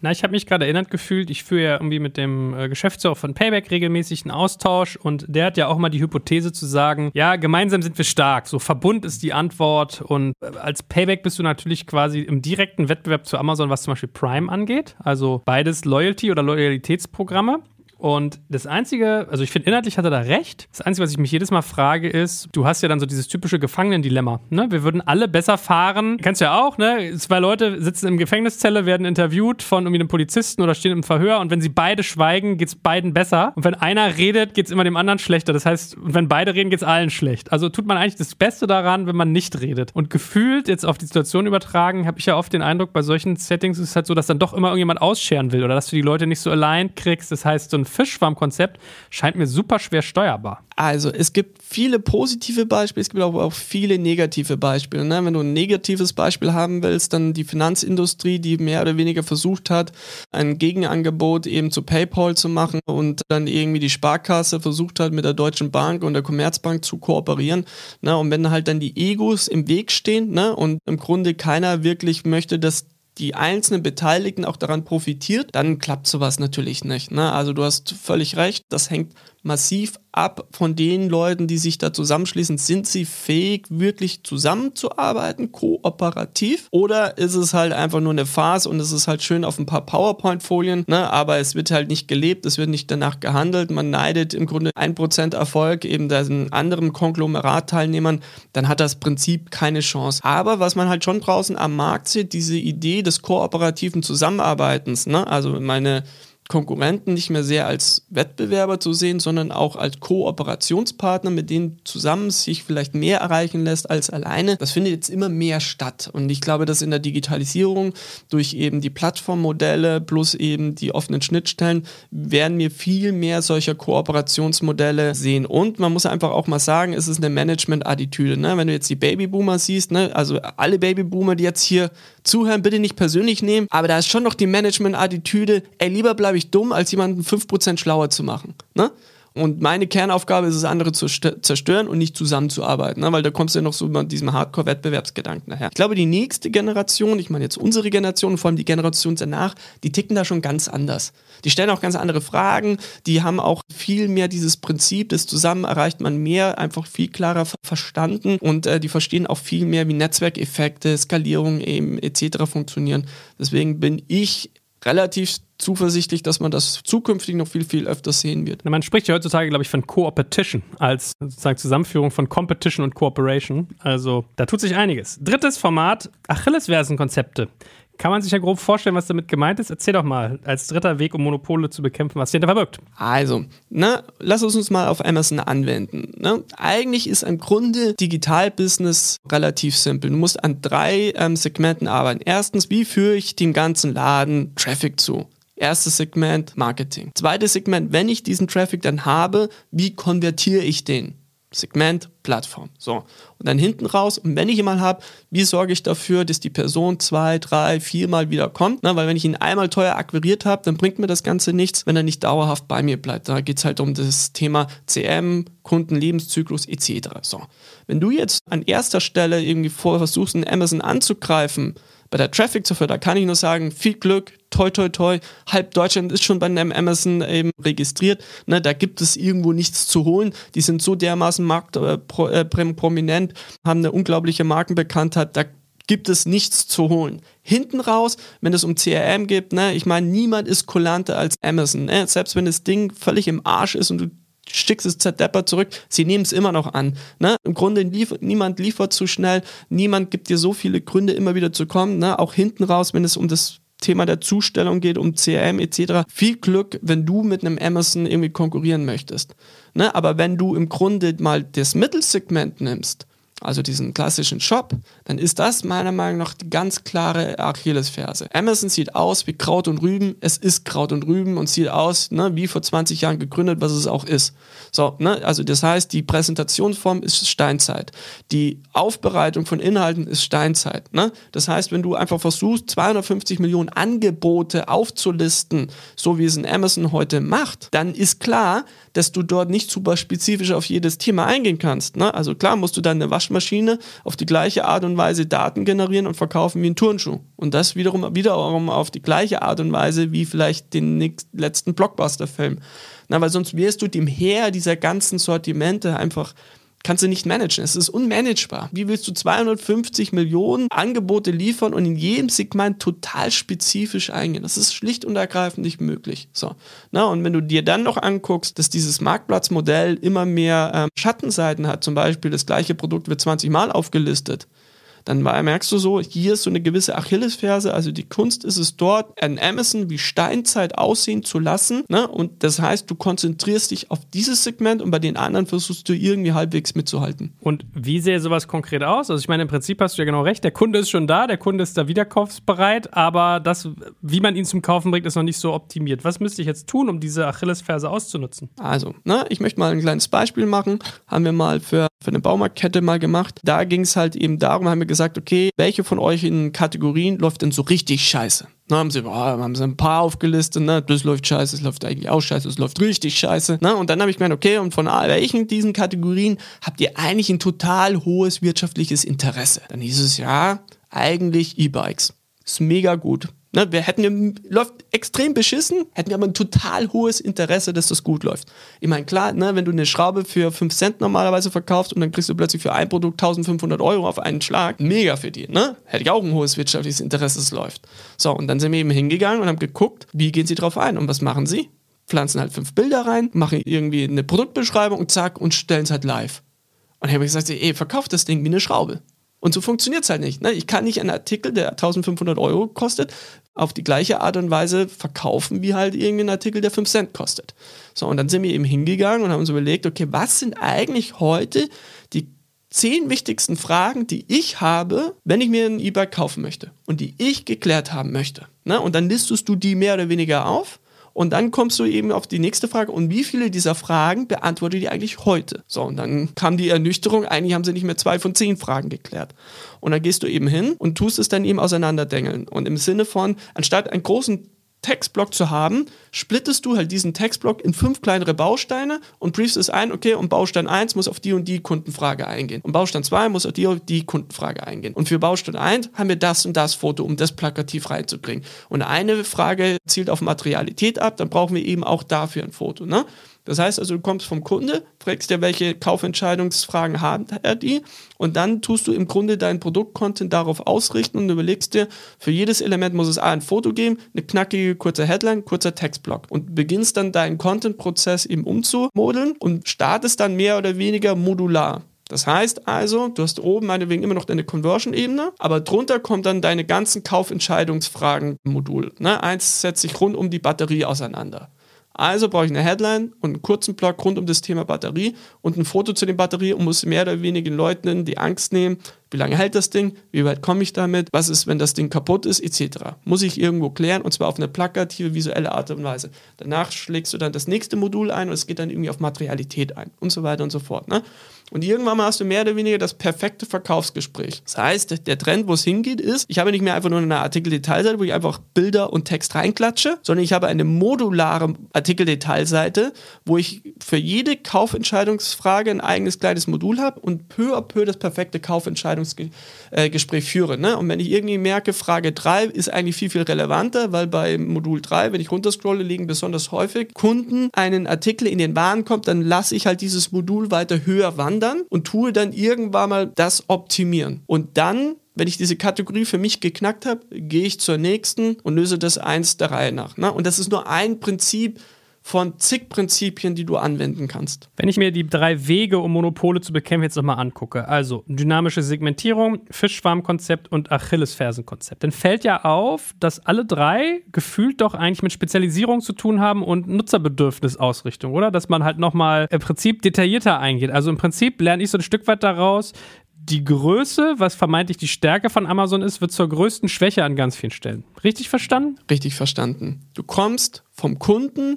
[SPEAKER 2] Na, ich habe mich gerade erinnert gefühlt, ich führe ja irgendwie mit dem äh, Geschäftsführer von Payback regelmäßig einen Austausch und der hat ja auch mal die Hypothese zu sagen, ja, gemeinsam sind wir stark, so Verbund ist die Antwort und äh, als Payback bist du natürlich quasi im direkten Wettbewerb zu Amazon, was zum Beispiel Prime angeht, also beides Loyalty- oder Loyalitätsprogramme. Und das Einzige, also ich finde, inhaltlich hat er da recht. Das Einzige, was ich mich jedes Mal frage, ist, du hast ja dann so dieses typische Gefangenendilemma. Ne? Wir würden alle besser fahren. Kennst du ja auch, ne? Zwei Leute sitzen im Gefängniszelle, werden interviewt von irgendwie einem Polizisten oder stehen im Verhör und wenn sie beide schweigen, geht es beiden besser. Und wenn einer redet, geht es immer dem anderen schlechter. Das heißt, wenn beide reden, geht es allen schlecht. Also tut man eigentlich das Beste daran, wenn man nicht redet. Und gefühlt jetzt auf die Situation übertragen, habe ich ja oft den Eindruck, bei solchen Settings ist es halt so, dass dann doch immer irgendjemand ausscheren will oder dass du die Leute nicht so allein kriegst. Das heißt, so ein Fischfarm-Konzept scheint mir super schwer steuerbar.
[SPEAKER 3] Also, es gibt viele positive Beispiele, es gibt aber auch viele negative Beispiele. Ne? Wenn du ein negatives Beispiel haben willst, dann die Finanzindustrie, die mehr oder weniger versucht hat, ein Gegenangebot eben zu PayPal zu machen und dann irgendwie die Sparkasse versucht hat, mit der Deutschen Bank und der Commerzbank zu kooperieren. Ne? Und wenn halt dann die Egos im Weg stehen ne? und im Grunde keiner wirklich möchte, dass die einzelnen Beteiligten auch daran profitiert, dann klappt sowas natürlich nicht. Ne? Also du hast völlig recht, das hängt massiv ab von den Leuten, die sich da zusammenschließen. Sind sie fähig, wirklich zusammenzuarbeiten, kooperativ? Oder ist es halt einfach nur eine Phase und es ist halt schön auf ein paar PowerPoint-Folien, ne? aber es wird halt nicht gelebt, es wird nicht danach gehandelt. Man neidet im Grunde 1% Erfolg eben diesen anderen Konglomerat-Teilnehmern, dann hat das Prinzip keine Chance. Aber was man halt schon draußen am Markt sieht, diese Idee des kooperativen Zusammenarbeitens, ne? also meine Konkurrenten nicht mehr sehr als Wettbewerber zu sehen, sondern auch als Kooperationspartner, mit denen zusammen sich vielleicht mehr erreichen lässt als alleine. Das findet jetzt immer mehr statt. Und ich glaube, dass in der Digitalisierung durch eben die Plattformmodelle plus eben die offenen Schnittstellen werden wir viel mehr solcher Kooperationsmodelle sehen. Und man muss einfach auch mal sagen, es ist eine Management-Attitüde. Ne? Wenn du jetzt die Babyboomer siehst, ne? also alle Babyboomer, die jetzt hier zuhören, bitte nicht persönlich nehmen, aber da ist schon noch die Management-Attitüde, ey, lieber bleibe ich dumm, als jemanden 5% schlauer zu machen. Ne? Und meine Kernaufgabe ist es, andere zu zerstören und nicht zusammenzuarbeiten, ne? weil da kommst du ja noch so mit diesem Hardcore-Wettbewerbsgedanken nachher. Ich glaube, die nächste Generation, ich meine jetzt unsere Generation und vor allem die Generation danach, die ticken da schon ganz anders. Die stellen auch ganz andere Fragen, die haben auch viel mehr dieses Prinzip des Zusammen erreicht man mehr, einfach viel klarer verstanden und äh, die verstehen auch viel mehr, wie Netzwerkeffekte, Skalierung eben etc. funktionieren. Deswegen bin ich relativ zuversichtlich, dass man das zukünftig noch viel, viel öfter sehen wird.
[SPEAKER 2] Man spricht ja heutzutage, glaube ich, von Co-Opetition als sozusagen Zusammenführung von Competition und Cooperation. Also da tut sich einiges. Drittes Format, Achillesfersenkonzepte. Kann man sich ja grob vorstellen, was damit gemeint ist? Erzähl doch mal, als dritter Weg, um Monopole zu bekämpfen, was dahinter verbirgt.
[SPEAKER 3] Also, ne, lass uns uns mal auf Amazon anwenden. Ne? Eigentlich ist im Grunde Digitalbusiness relativ simpel. Du musst an drei ähm, Segmenten arbeiten. Erstens, wie führe ich dem ganzen Laden Traffic zu? Erstes Segment Marketing. Zweites Segment, wenn ich diesen Traffic dann habe, wie konvertiere ich den? Segment, Plattform. So. Und dann hinten raus, und wenn ich ihn mal habe, wie sorge ich dafür, dass die Person zwei, drei, viermal wieder kommt? Na, weil wenn ich ihn einmal teuer akquiriert habe, dann bringt mir das Ganze nichts, wenn er nicht dauerhaft bei mir bleibt. Da geht es halt um das Thema CM, Kundenlebenszyklus etc. So. Wenn du jetzt an erster Stelle irgendwie vor versuchst, einen Amazon anzugreifen, bei der Traffic zu fördern, kann ich nur sagen, viel Glück, toi, toi, toi. Halb Deutschland ist schon bei einem Amazon eben registriert. Ne, da gibt es irgendwo nichts zu holen. Die sind so dermaßen marktprominent, äh, äh, haben eine unglaubliche Markenbekanntheit. Da gibt es nichts zu holen. Hinten raus, wenn es um CRM geht, ne, ich meine, niemand ist kulanter als Amazon. Ne? Selbst wenn das Ding völlig im Arsch ist und du schickst es zerdeppert zurück, sie nehmen es immer noch an. Ne? Im Grunde lief niemand liefert zu schnell, niemand gibt dir so viele Gründe, immer wieder zu kommen. Ne? Auch hinten raus, wenn es um das Thema der Zustellung geht, um CRM etc. Viel Glück, wenn du mit einem Amazon irgendwie konkurrieren möchtest. Ne? Aber wenn du im Grunde mal das Mittelsegment nimmst, also diesen klassischen Shop, dann ist das meiner Meinung nach die ganz klare Achillesferse. Amazon sieht aus wie Kraut und Rüben, es ist Kraut und Rüben und sieht aus ne, wie vor 20 Jahren gegründet, was es auch ist. So, ne, also das heißt, die Präsentationsform ist Steinzeit. Die Aufbereitung von Inhalten ist Steinzeit. Ne? Das heißt, wenn du einfach versuchst, 250 Millionen Angebote aufzulisten, so wie es ein Amazon heute macht, dann ist klar, dass du dort nicht super spezifisch auf jedes Thema eingehen kannst. Ne? Also klar musst du dann eine Waschmaschine auf die gleiche Art und Weise Daten generieren und verkaufen wie ein Turnschuh. Und das wiederum, wiederum auf die gleiche Art und Weise wie vielleicht den letzten Blockbuster-Film. weil sonst wirst du dem Heer dieser ganzen Sortimente einfach kannst du nicht managen. Es ist unmanagebar. Wie willst du 250 Millionen Angebote liefern und in jedem Segment total spezifisch eingehen? Das ist schlicht und ergreifend nicht möglich. So. Na, und wenn du dir dann noch anguckst, dass dieses Marktplatzmodell immer mehr ähm, Schattenseiten hat, zum Beispiel das gleiche Produkt wird 20 Mal aufgelistet, dann merkst du so, hier ist so eine gewisse Achillesferse, also die Kunst ist es dort, an Amazon wie Steinzeit aussehen zu lassen. Ne? Und das heißt, du konzentrierst dich auf dieses Segment und bei den anderen versuchst du irgendwie halbwegs mitzuhalten.
[SPEAKER 2] Und wie sähe sowas konkret aus? Also ich meine, im Prinzip hast du ja genau recht, der Kunde ist schon da, der Kunde ist da wiederkaufsbereit, aber das, wie man ihn zum Kaufen bringt, ist noch nicht so optimiert. Was müsste ich jetzt tun, um diese Achillesferse auszunutzen?
[SPEAKER 3] Also, ne, ich möchte mal ein kleines Beispiel machen. Haben wir mal für, für eine Baumarktkette mal gemacht. Da ging es halt eben darum, haben wir gesagt, okay, welche von euch in Kategorien läuft denn so richtig scheiße? Na, haben sie, oh, haben sie ein paar aufgelistet, ne? das läuft scheiße, es läuft eigentlich auch scheiße, es läuft richtig scheiße. Ne? Und dann habe ich gemeint, okay, und von welchen diesen Kategorien habt ihr eigentlich ein total hohes wirtschaftliches Interesse? Dann hieß es ja, eigentlich E-Bikes. Ist mega gut. Ne, wir hätten, läuft extrem beschissen, hätten wir aber ein total hohes Interesse, dass das gut läuft. Ich meine, klar, ne, wenn du eine Schraube für 5 Cent normalerweise verkaufst und dann kriegst du plötzlich für ein Produkt 1500 Euro auf einen Schlag, mega für die, ne? Hätte ich auch ein hohes wirtschaftliches Interesse, dass es läuft. So, und dann sind wir eben hingegangen und haben geguckt, wie gehen sie drauf ein und was machen sie? Pflanzen halt fünf Bilder rein, machen irgendwie eine Produktbeschreibung und zack und stellen es halt live. Und dann habe ich gesagt, ey, verkauft das Ding wie eine Schraube. Und so funktioniert es halt nicht. Ne? Ich kann nicht einen Artikel, der 1500 Euro kostet, auf die gleiche Art und Weise verkaufen, wie halt irgendein Artikel, der 5 Cent kostet. So, und dann sind wir eben hingegangen und haben uns überlegt, okay, was sind eigentlich heute die zehn wichtigsten Fragen, die ich habe, wenn ich mir ein E-Bike kaufen möchte und die ich geklärt haben möchte. Ne? Und dann listest du die mehr oder weniger auf und dann kommst du eben auf die nächste Frage. Und wie viele dieser Fragen beantwortet ihr eigentlich heute? So, und dann kam die Ernüchterung. Eigentlich haben sie nicht mehr zwei von zehn Fragen geklärt. Und dann gehst du eben hin und tust es dann eben auseinanderdengeln. Und im Sinne von, anstatt einen großen Textblock zu haben, splittest du halt diesen Textblock in fünf kleinere Bausteine und briefst es ein, okay, und Baustein 1 muss auf die und die Kundenfrage eingehen. Und Baustein 2 muss auf die und die Kundenfrage eingehen. Und für Baustein 1 haben wir das und das Foto, um das plakativ reinzubringen. Und eine Frage zielt auf Materialität ab, dann brauchen wir eben auch dafür ein Foto. Ne? Das heißt also, du kommst vom Kunde, fragst dir, welche Kaufentscheidungsfragen hat er die und dann tust du im Grunde deinen Produktcontent darauf ausrichten und überlegst dir, für jedes Element muss es A ein Foto geben, eine knackige kurze Headline, kurzer Textblock und beginnst dann deinen Content-Prozess eben umzumodeln und startest dann mehr oder weniger modular. Das heißt also, du hast oben meinetwegen immer noch deine Conversion-Ebene, aber drunter kommt dann deine ganzen Kaufentscheidungsfragen-Modul. Ne? Eins setzt sich rund um die Batterie auseinander. Also brauche ich eine Headline und einen kurzen Blog rund um das Thema Batterie und ein Foto zu den Batterie und muss mehr oder weniger Leuten die Angst nehmen, wie lange hält das Ding, wie weit komme ich damit, was ist, wenn das Ding kaputt ist, etc. Muss ich irgendwo klären und zwar auf eine plakative, visuelle Art und Weise. Danach schlägst du dann das nächste Modul ein und es geht dann irgendwie auf Materialität ein und so weiter und so fort. Ne? Und irgendwann mal hast du mehr oder weniger das perfekte Verkaufsgespräch. Das heißt, der Trend, wo es hingeht, ist, ich habe nicht mehr einfach nur eine Artikeldetailseite, wo ich einfach Bilder und Text reinklatsche, sondern ich habe eine modulare Artikeldetailseite, wo ich für jede Kaufentscheidungsfrage ein eigenes kleines Modul habe und peu à peu das perfekte Kaufentscheidungsgespräch führe. Ne? Und wenn ich irgendwie merke, Frage 3 ist eigentlich viel, viel relevanter, weil bei Modul 3, wenn ich runterscrolle, liegen besonders häufig Kunden einen Artikel in den Waren kommt, dann lasse ich halt dieses Modul weiter höher wandern wandern und tue dann irgendwann mal das optimieren. Und dann wenn ich diese Kategorie für mich geknackt habe, gehe ich zur nächsten und löse das eins der Reihe nach. Ne? Und das ist nur ein Prinzip von zig Prinzipien, die du anwenden kannst.
[SPEAKER 2] Wenn ich mir die drei Wege, um Monopole zu bekämpfen, jetzt nochmal angucke, also dynamische Segmentierung, Fischschwarmkonzept und Achillesfersenkonzept, dann fällt ja auf, dass alle drei gefühlt doch eigentlich mit Spezialisierung zu tun haben und Nutzerbedürfnisausrichtung, oder? Dass man halt nochmal im Prinzip detaillierter eingeht. Also im Prinzip lerne ich so ein Stück weit daraus, die Größe, was vermeintlich die Stärke von Amazon ist, wird zur größten Schwäche an ganz vielen Stellen. Richtig verstanden?
[SPEAKER 3] Richtig verstanden. Du kommst vom Kunden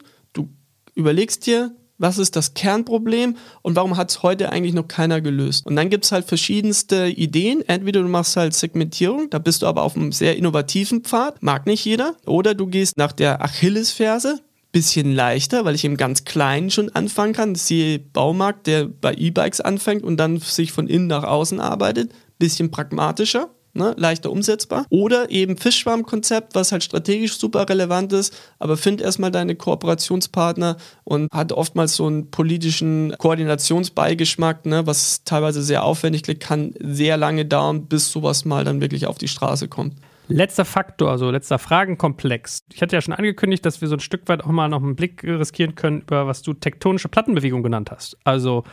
[SPEAKER 3] überlegst dir, was ist das Kernproblem und warum hat es heute eigentlich noch keiner gelöst? Und dann gibt es halt verschiedenste Ideen. Entweder du machst halt Segmentierung, da bist du aber auf einem sehr innovativen Pfad, mag nicht jeder. Oder du gehst nach der Achillesferse, bisschen leichter, weil ich im ganz Kleinen schon anfangen kann. Siehe Baumarkt, der bei E-Bikes anfängt und dann sich von innen nach außen arbeitet. Bisschen pragmatischer ne, leichter umsetzbar. Oder eben Fischschwarmkonzept, was halt strategisch super relevant ist, aber find erstmal deine Kooperationspartner und hat oftmals so einen politischen Koordinationsbeigeschmack, ne, was teilweise sehr aufwendig klingt, kann sehr lange dauern, bis sowas mal dann wirklich auf die Straße kommt.
[SPEAKER 2] Letzter Faktor, also letzter Fragenkomplex. Ich hatte ja schon angekündigt, dass wir so ein Stück weit auch mal noch einen Blick riskieren können über was du tektonische Plattenbewegung genannt hast. Also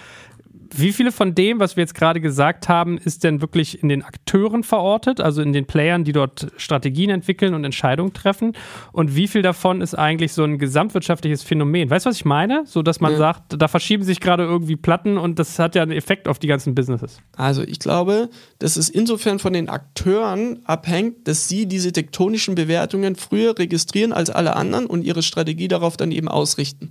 [SPEAKER 2] Wie viele von dem, was wir jetzt gerade gesagt haben, ist denn wirklich in den Akteuren verortet, also in den Playern, die dort Strategien entwickeln und Entscheidungen treffen? Und wie viel davon ist eigentlich so ein gesamtwirtschaftliches Phänomen? Weißt du, was ich meine? So, dass man ja. sagt, da verschieben sich gerade irgendwie Platten und das hat ja einen Effekt auf die ganzen Businesses.
[SPEAKER 3] Also ich glaube, dass es insofern von den Akteuren abhängt, dass sie diese tektonischen Bewertungen früher registrieren als alle anderen und ihre Strategie darauf dann eben ausrichten.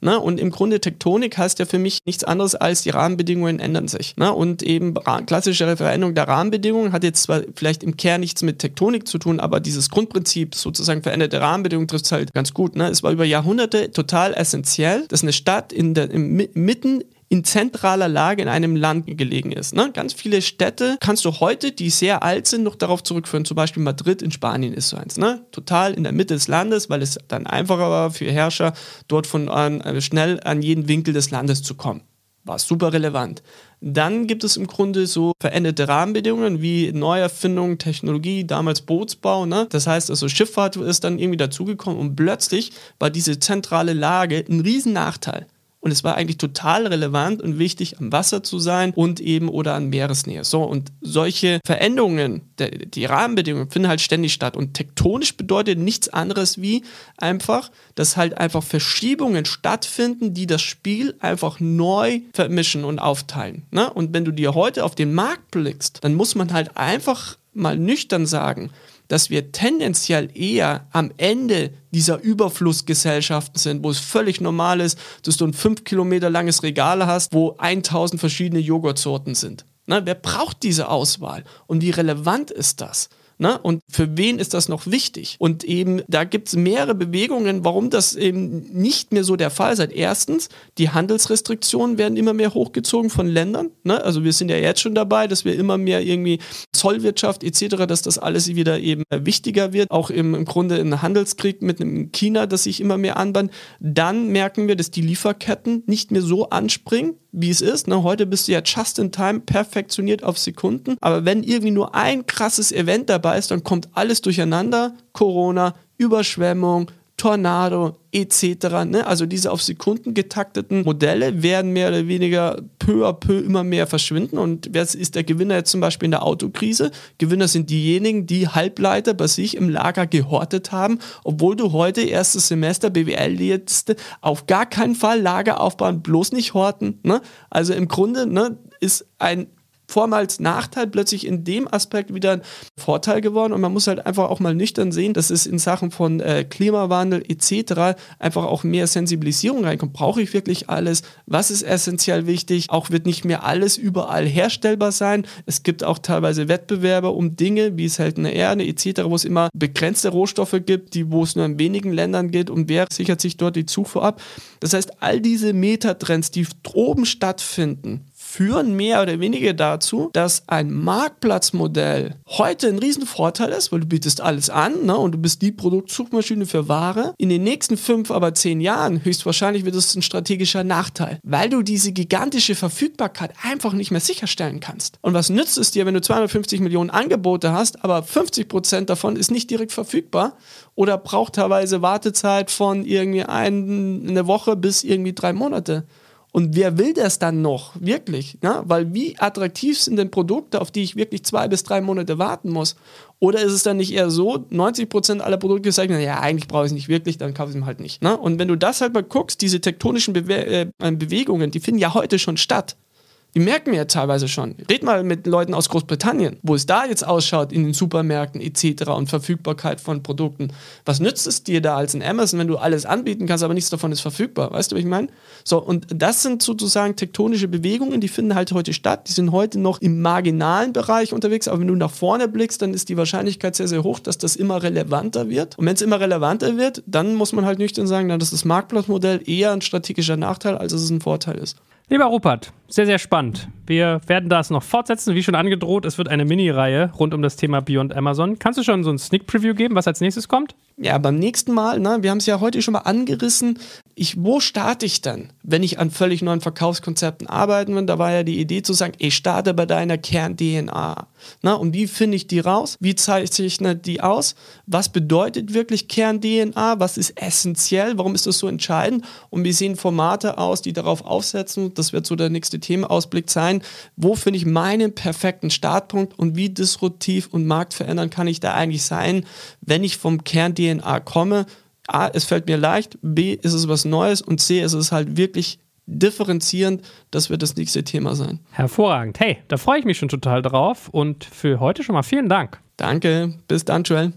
[SPEAKER 3] Ne? Und im Grunde Tektonik heißt ja für mich nichts anderes als die Rahmenbedingungen ändern sich. Ne? Und eben klassische Veränderung der Rahmenbedingungen hat jetzt zwar vielleicht im Kern nichts mit Tektonik zu tun, aber dieses Grundprinzip sozusagen veränderte Rahmenbedingungen trifft es halt ganz gut. Ne? Es war über Jahrhunderte total essentiell, dass eine Stadt in der, im, mitten in zentraler Lage in einem Land gelegen ist. Ne? Ganz viele Städte kannst du heute, die sehr alt sind, noch darauf zurückführen. Zum Beispiel Madrid in Spanien ist so eins. Ne? Total in der Mitte des Landes, weil es dann einfacher war für Herrscher, dort von an, äh, schnell an jeden Winkel des Landes zu kommen. War super relevant. Dann gibt es im Grunde so veränderte Rahmenbedingungen wie Neuerfindung, Technologie, damals Bootsbau. Ne? Das heißt also, Schifffahrt ist dann irgendwie dazugekommen und plötzlich war diese zentrale Lage ein Riesennachteil. Und es war eigentlich total relevant und wichtig, am Wasser zu sein und eben oder an Meeresnähe. So, und solche Veränderungen, der, die Rahmenbedingungen finden halt ständig statt. Und tektonisch bedeutet nichts anderes wie einfach, dass halt einfach Verschiebungen stattfinden, die das Spiel einfach neu vermischen und aufteilen. Ne? Und wenn du dir heute auf den Markt blickst, dann muss man halt einfach mal nüchtern sagen, dass wir tendenziell eher am Ende dieser Überflussgesellschaften sind, wo es völlig normal ist, dass du ein fünf Kilometer langes Regal hast, wo 1000 verschiedene Joghurtsorten sind. Na, wer braucht diese Auswahl und wie relevant ist das? Ne? Und für wen ist das noch wichtig? Und eben, da gibt es mehrere Bewegungen, warum das eben nicht mehr so der Fall ist. Erstens, die Handelsrestriktionen werden immer mehr hochgezogen von Ländern. Ne? Also wir sind ja jetzt schon dabei, dass wir immer mehr irgendwie Zollwirtschaft etc., dass das alles wieder eben wichtiger wird. Auch im, im Grunde ein Handelskrieg mit einem China, das sich immer mehr anbahnt. Dann merken wir, dass die Lieferketten nicht mehr so anspringen wie es ist. Ne? Heute bist du ja just in time perfektioniert auf Sekunden. Aber wenn irgendwie nur ein krasses Event dabei ist, dann kommt alles durcheinander. Corona, Überschwemmung, Tornado etc. Ne? Also diese auf Sekunden getakteten Modelle werden mehr oder weniger peu à peu immer mehr verschwinden. Und wer ist der Gewinner jetzt zum Beispiel in der Autokrise? Gewinner sind diejenigen, die Halbleiter bei sich im Lager gehortet haben, obwohl du heute erstes Semester BWL jetzt auf gar keinen Fall Lager aufbauen, bloß nicht horten. Ne? Also im Grunde ne, ist ein vormals Nachteil plötzlich in dem Aspekt wieder ein Vorteil geworden und man muss halt einfach auch mal nüchtern sehen, dass es in Sachen von äh, Klimawandel etc. einfach auch mehr Sensibilisierung reinkommt. Brauche ich wirklich alles? Was ist essentiell wichtig? Auch wird nicht mehr alles überall herstellbar sein. Es gibt auch teilweise Wettbewerbe um Dinge wie seltene Erde etc., wo es immer begrenzte Rohstoffe gibt, die wo es nur in wenigen Ländern geht und wer sichert sich dort die Zufuhr ab. Das heißt, all diese Metatrends, die oben stattfinden, führen mehr oder weniger dazu, dass ein Marktplatzmodell heute ein Riesenvorteil ist, weil du bietest alles an ne, und du bist die Produktsuchmaschine für Ware. In den nächsten fünf, aber zehn Jahren höchstwahrscheinlich wird es ein strategischer Nachteil, weil du diese gigantische Verfügbarkeit einfach nicht mehr sicherstellen kannst. Und was nützt es dir, wenn du 250 Millionen Angebote hast, aber 50 Prozent davon ist nicht direkt verfügbar oder braucht teilweise Wartezeit von irgendwie ein, eine Woche bis irgendwie drei Monate? Und wer will das dann noch? Wirklich? Ja? Weil wie attraktiv sind denn Produkte, auf die ich wirklich zwei bis drei Monate warten muss? Oder ist es dann nicht eher so, 90% aller Produkte sagen, ja, eigentlich brauche ich es nicht wirklich, dann kaufe ich es halt nicht. Ne? Und wenn du das halt mal guckst, diese tektonischen Bewe äh, Bewegungen, die finden ja heute schon statt. Die merken wir ja teilweise schon. Red mal mit Leuten aus Großbritannien, wo es da jetzt ausschaut in den Supermärkten etc. und Verfügbarkeit von Produkten. Was nützt es dir da als ein Amazon, wenn du alles anbieten kannst, aber nichts davon ist verfügbar? Weißt du, was ich meine? So, und das sind sozusagen tektonische Bewegungen, die finden halt heute statt. Die sind heute noch im marginalen Bereich unterwegs, aber wenn du nach vorne blickst, dann ist die Wahrscheinlichkeit sehr, sehr hoch, dass das immer relevanter wird. Und wenn es immer relevanter wird, dann muss man halt nüchtern sagen, ist das Marktplatzmodell eher ein strategischer Nachteil, als es ein Vorteil ist.
[SPEAKER 2] Lieber Rupert, sehr, sehr spannend. Wir werden das noch fortsetzen. Wie schon angedroht, es wird eine Mini-Reihe rund um das Thema Beyond Amazon. Kannst du schon so ein Sneak Preview geben, was als nächstes kommt?
[SPEAKER 3] Ja, beim nächsten Mal, ne, wir haben es ja heute schon mal angerissen. Ich, wo starte ich denn, wenn ich an völlig neuen Verkaufskonzepten arbeiten will? Da war ja die Idee zu sagen, ich starte bei deiner Kern-DNA. Na, und wie finde ich die raus? Wie zeichne die aus? Was bedeutet wirklich Kern-DNA? Was ist essentiell? Warum ist das so entscheidend? Und wie sehen Formate aus, die darauf aufsetzen? Das wird so der nächste Themenausblick sein. Wo finde ich meinen perfekten Startpunkt und wie disruptiv und marktverändernd kann ich da eigentlich sein, wenn ich vom Kern-DNA komme? A, es fällt mir leicht, B, ist es was Neues und C, ist es halt wirklich differenzierend. Das wird das nächste Thema sein.
[SPEAKER 2] Hervorragend. Hey, da freue ich mich schon total drauf und für heute schon mal vielen Dank.
[SPEAKER 3] Danke. Bis dann, Joel.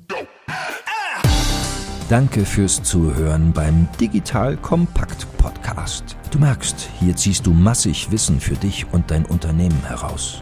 [SPEAKER 1] Danke fürs Zuhören beim Digital Kompakt Podcast. Du merkst, hier ziehst du massig Wissen für dich und dein Unternehmen heraus.